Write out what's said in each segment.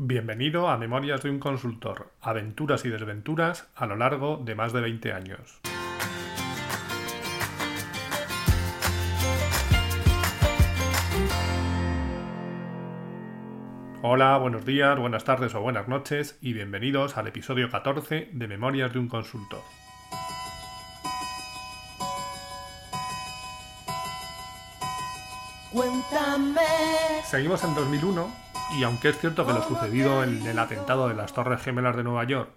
Bienvenido a Memorias de un consultor, aventuras y desventuras a lo largo de más de 20 años. Hola, buenos días, buenas tardes o buenas noches y bienvenidos al episodio 14 de Memorias de un consultor. Cuéntame. Seguimos en 2001 y aunque es cierto que lo sucedido en el atentado de las Torres Gemelas de Nueva York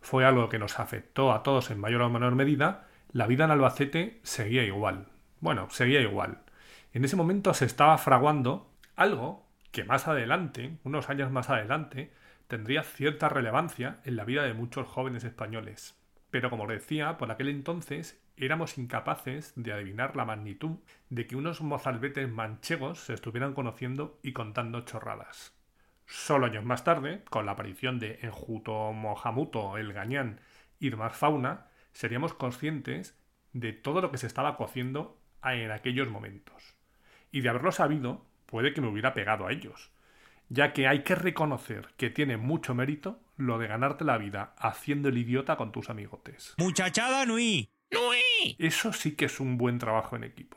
fue algo que nos afectó a todos en mayor o menor medida, la vida en Albacete seguía igual. Bueno, seguía igual. En ese momento se estaba fraguando algo que más adelante, unos años más adelante, tendría cierta relevancia en la vida de muchos jóvenes españoles. Pero como decía, por aquel entonces éramos incapaces de adivinar la magnitud de que unos mozalbetes manchegos se estuvieran conociendo y contando chorradas. Solo años más tarde, con la aparición de Enjuto Mohamuto, el Gañán y demás fauna, seríamos conscientes de todo lo que se estaba cociendo en aquellos momentos. Y de haberlo sabido, puede que me hubiera pegado a ellos, ya que hay que reconocer que tiene mucho mérito lo de ganarte la vida haciendo el idiota con tus amigotes. Muchachada Nui. Nui. Eso sí que es un buen trabajo en equipo.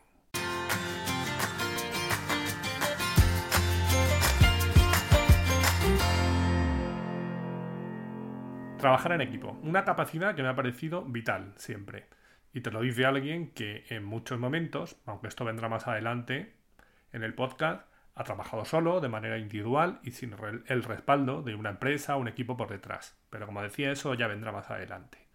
Trabajar en equipo. Una capacidad que me ha parecido vital siempre. Y te lo dice alguien que en muchos momentos, aunque esto vendrá más adelante en el podcast, ha trabajado solo, de manera individual y sin el respaldo de una empresa o un equipo por detrás. Pero como decía, eso ya vendrá más adelante.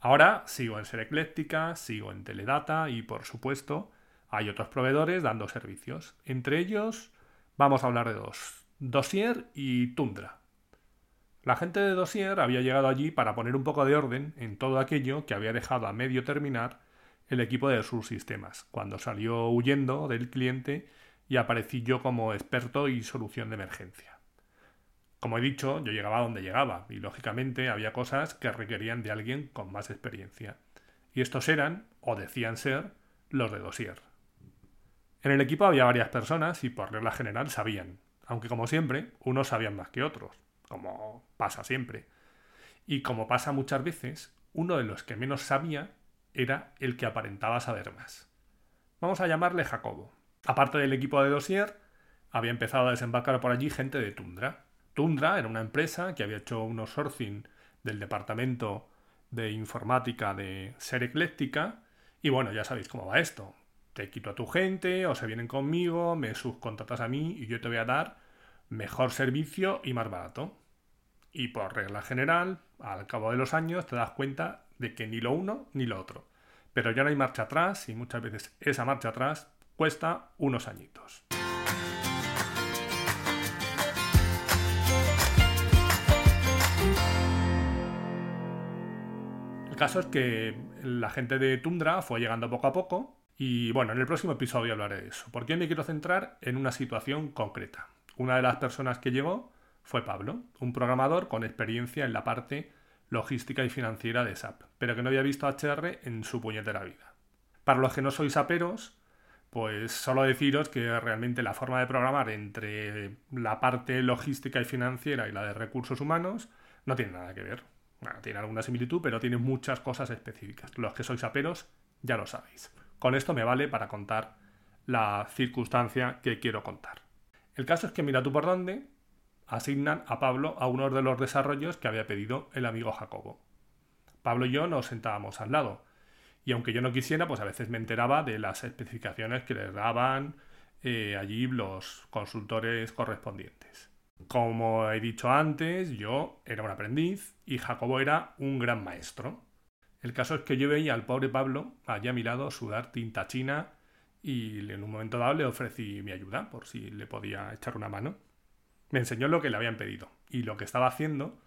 Ahora sigo en Ser Ecléctica, sigo en Teledata y por supuesto hay otros proveedores dando servicios. Entre ellos vamos a hablar de dos, Dossier y Tundra. La gente de Dossier había llegado allí para poner un poco de orden en todo aquello que había dejado a medio terminar el equipo de sus sistemas, cuando salió huyendo del cliente y aparecí yo como experto y solución de emergencia. Como he dicho, yo llegaba donde llegaba, y lógicamente había cosas que requerían de alguien con más experiencia. Y estos eran, o decían ser, los de Dossier. En el equipo había varias personas y por regla general sabían, aunque como siempre, unos sabían más que otros como pasa siempre. Y como pasa muchas veces, uno de los que menos sabía era el que aparentaba saber más. Vamos a llamarle Jacobo. Aparte del equipo de Dossier, había empezado a desembarcar por allí gente de Tundra. Tundra era una empresa que había hecho unos sourcing del departamento de informática de Ser Ecléctica. Y bueno, ya sabéis cómo va esto. Te quito a tu gente, o se vienen conmigo, me subcontratas a mí y yo te voy a dar mejor servicio y más barato. Y por regla general, al cabo de los años te das cuenta de que ni lo uno ni lo otro. Pero ya no hay marcha atrás y muchas veces esa marcha atrás cuesta unos añitos. El caso es que la gente de Tundra fue llegando poco a poco y bueno, en el próximo episodio hablaré de eso, porque me quiero centrar en una situación concreta. Una de las personas que llegó fue Pablo, un programador con experiencia en la parte logística y financiera de SAP, pero que no había visto HR en su puñetera vida. Para los que no sois SAPeros, pues solo deciros que realmente la forma de programar entre la parte logística y financiera y la de recursos humanos no tiene nada que ver. Tiene alguna similitud, pero tiene muchas cosas específicas. Los que sois SAPeros ya lo sabéis. Con esto me vale para contar la circunstancia que quiero contar. El caso es que mira tú por dónde asignan a Pablo a uno de los desarrollos que había pedido el amigo Jacobo. Pablo y yo nos sentábamos al lado, y aunque yo no quisiera, pues a veces me enteraba de las especificaciones que les daban eh, allí los consultores correspondientes. Como he dicho antes, yo era un aprendiz y Jacobo era un gran maestro. El caso es que yo veía al pobre Pablo allí a sudar tinta china y en un momento dado le ofrecí mi ayuda por si le podía echar una mano. Me enseñó lo que le habían pedido y lo que estaba haciendo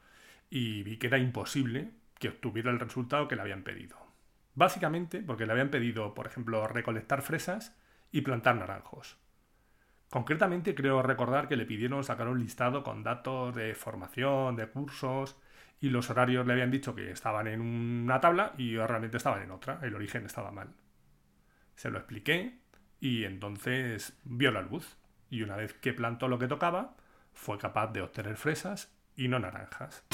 y vi que era imposible que obtuviera el resultado que le habían pedido. Básicamente porque le habían pedido, por ejemplo, recolectar fresas y plantar naranjos. Concretamente creo recordar que le pidieron sacar un listado con datos de formación, de cursos y los horarios le habían dicho que estaban en una tabla y realmente estaban en otra, el origen estaba mal. Se lo expliqué y entonces vio la luz. Y una vez que plantó lo que tocaba, fue capaz de obtener fresas y no naranjas.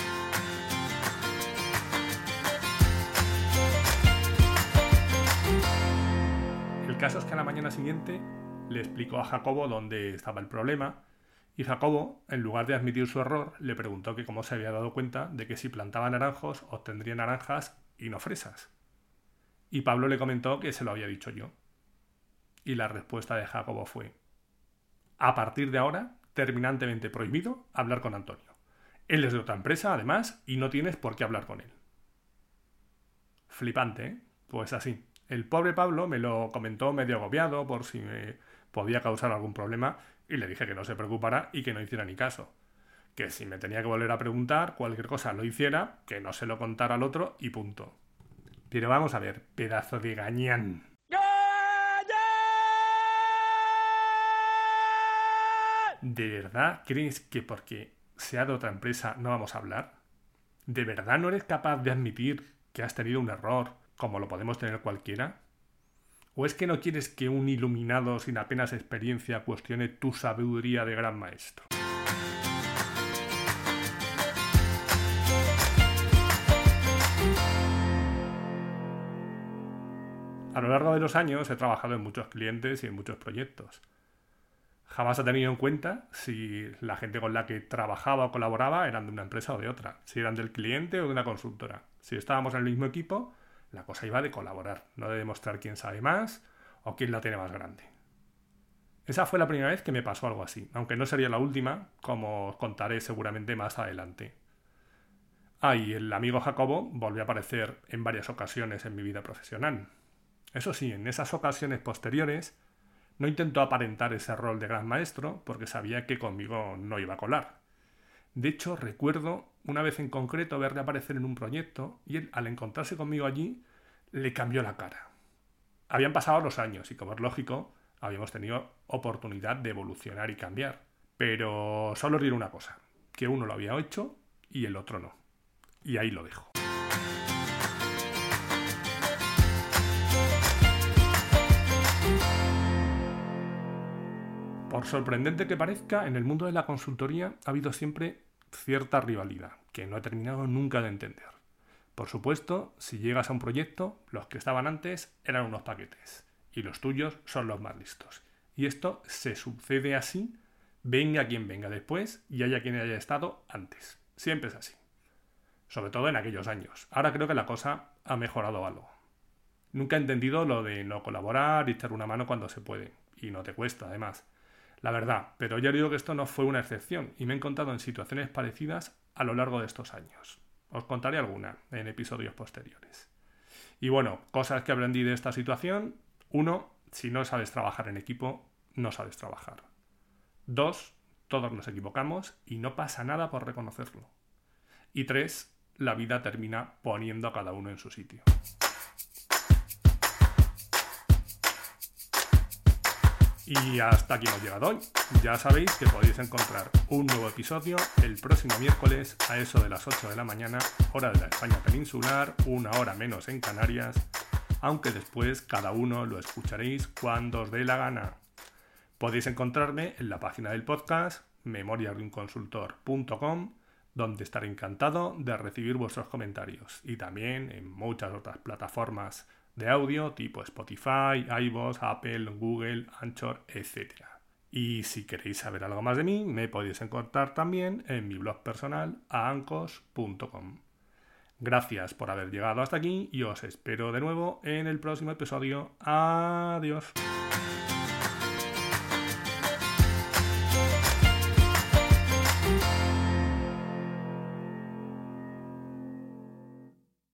El caso es que a la mañana siguiente le explicó a Jacobo dónde estaba el problema y Jacobo, en lugar de admitir su error, le preguntó que cómo se había dado cuenta de que si plantaba naranjos obtendría naranjas y no fresas. Y Pablo le comentó que se lo había dicho yo. Y la respuesta de Jacobo fue, a partir de ahora, terminantemente prohibido hablar con Antonio. Él es de otra empresa, además, y no tienes por qué hablar con él. Flipante, ¿eh? Pues así. El pobre Pablo me lo comentó medio agobiado por si me podía causar algún problema y le dije que no se preocupara y que no hiciera ni caso. Que si me tenía que volver a preguntar, cualquier cosa lo hiciera, que no se lo contara al otro y punto. Pero vamos a ver, pedazo de gañán. ¿De verdad crees que porque sea de otra empresa no vamos a hablar? ¿De verdad no eres capaz de admitir que has tenido un error como lo podemos tener cualquiera? ¿O es que no quieres que un iluminado sin apenas experiencia cuestione tu sabiduría de gran maestro? A lo largo de los años he trabajado en muchos clientes y en muchos proyectos. Jamás he tenido en cuenta si la gente con la que trabajaba o colaboraba eran de una empresa o de otra, si eran del cliente o de una consultora. Si estábamos en el mismo equipo, la cosa iba de colaborar, no de demostrar quién sabe más o quién la tiene más grande. Esa fue la primera vez que me pasó algo así, aunque no sería la última, como os contaré seguramente más adelante. Ah, y el amigo Jacobo volvió a aparecer en varias ocasiones en mi vida profesional. Eso sí, en esas ocasiones posteriores no intentó aparentar ese rol de gran maestro porque sabía que conmigo no iba a colar. De hecho, recuerdo una vez en concreto verle aparecer en un proyecto y él, al encontrarse conmigo allí, le cambió la cara. Habían pasado los años y, como es lógico, habíamos tenido oportunidad de evolucionar y cambiar. Pero solo diré una cosa, que uno lo había hecho y el otro no. Y ahí lo dejo. Por sorprendente que parezca, en el mundo de la consultoría ha habido siempre cierta rivalidad, que no he terminado nunca de entender. Por supuesto, si llegas a un proyecto, los que estaban antes eran unos paquetes, y los tuyos son los más listos. Y esto se sucede así, venga quien venga después y haya quien haya estado antes. Siempre es así. Sobre todo en aquellos años. Ahora creo que la cosa ha mejorado algo. Nunca he entendido lo de no colaborar y echar una mano cuando se puede. Y no te cuesta, además la verdad, pero ya digo que esto no fue una excepción y me he encontrado en situaciones parecidas a lo largo de estos años. Os contaré alguna en episodios posteriores. Y bueno, cosas que aprendí de esta situación. Uno, si no sabes trabajar en equipo, no sabes trabajar. Dos, todos nos equivocamos y no pasa nada por reconocerlo. Y tres, la vida termina poniendo a cada uno en su sitio. Y hasta aquí hemos llegado hoy. Ya sabéis que podéis encontrar un nuevo episodio el próximo miércoles a eso de las 8 de la mañana, hora de la España peninsular, una hora menos en Canarias, aunque después cada uno lo escucharéis cuando os dé la gana. Podéis encontrarme en la página del podcast memoriarinconsultor.com donde estaré encantado de recibir vuestros comentarios y también en muchas otras plataformas de audio tipo Spotify, iVoox, Apple, Google, Anchor, etc. Y si queréis saber algo más de mí, me podéis encontrar también en mi blog personal aancos.com. Gracias por haber llegado hasta aquí y os espero de nuevo en el próximo episodio. Adiós.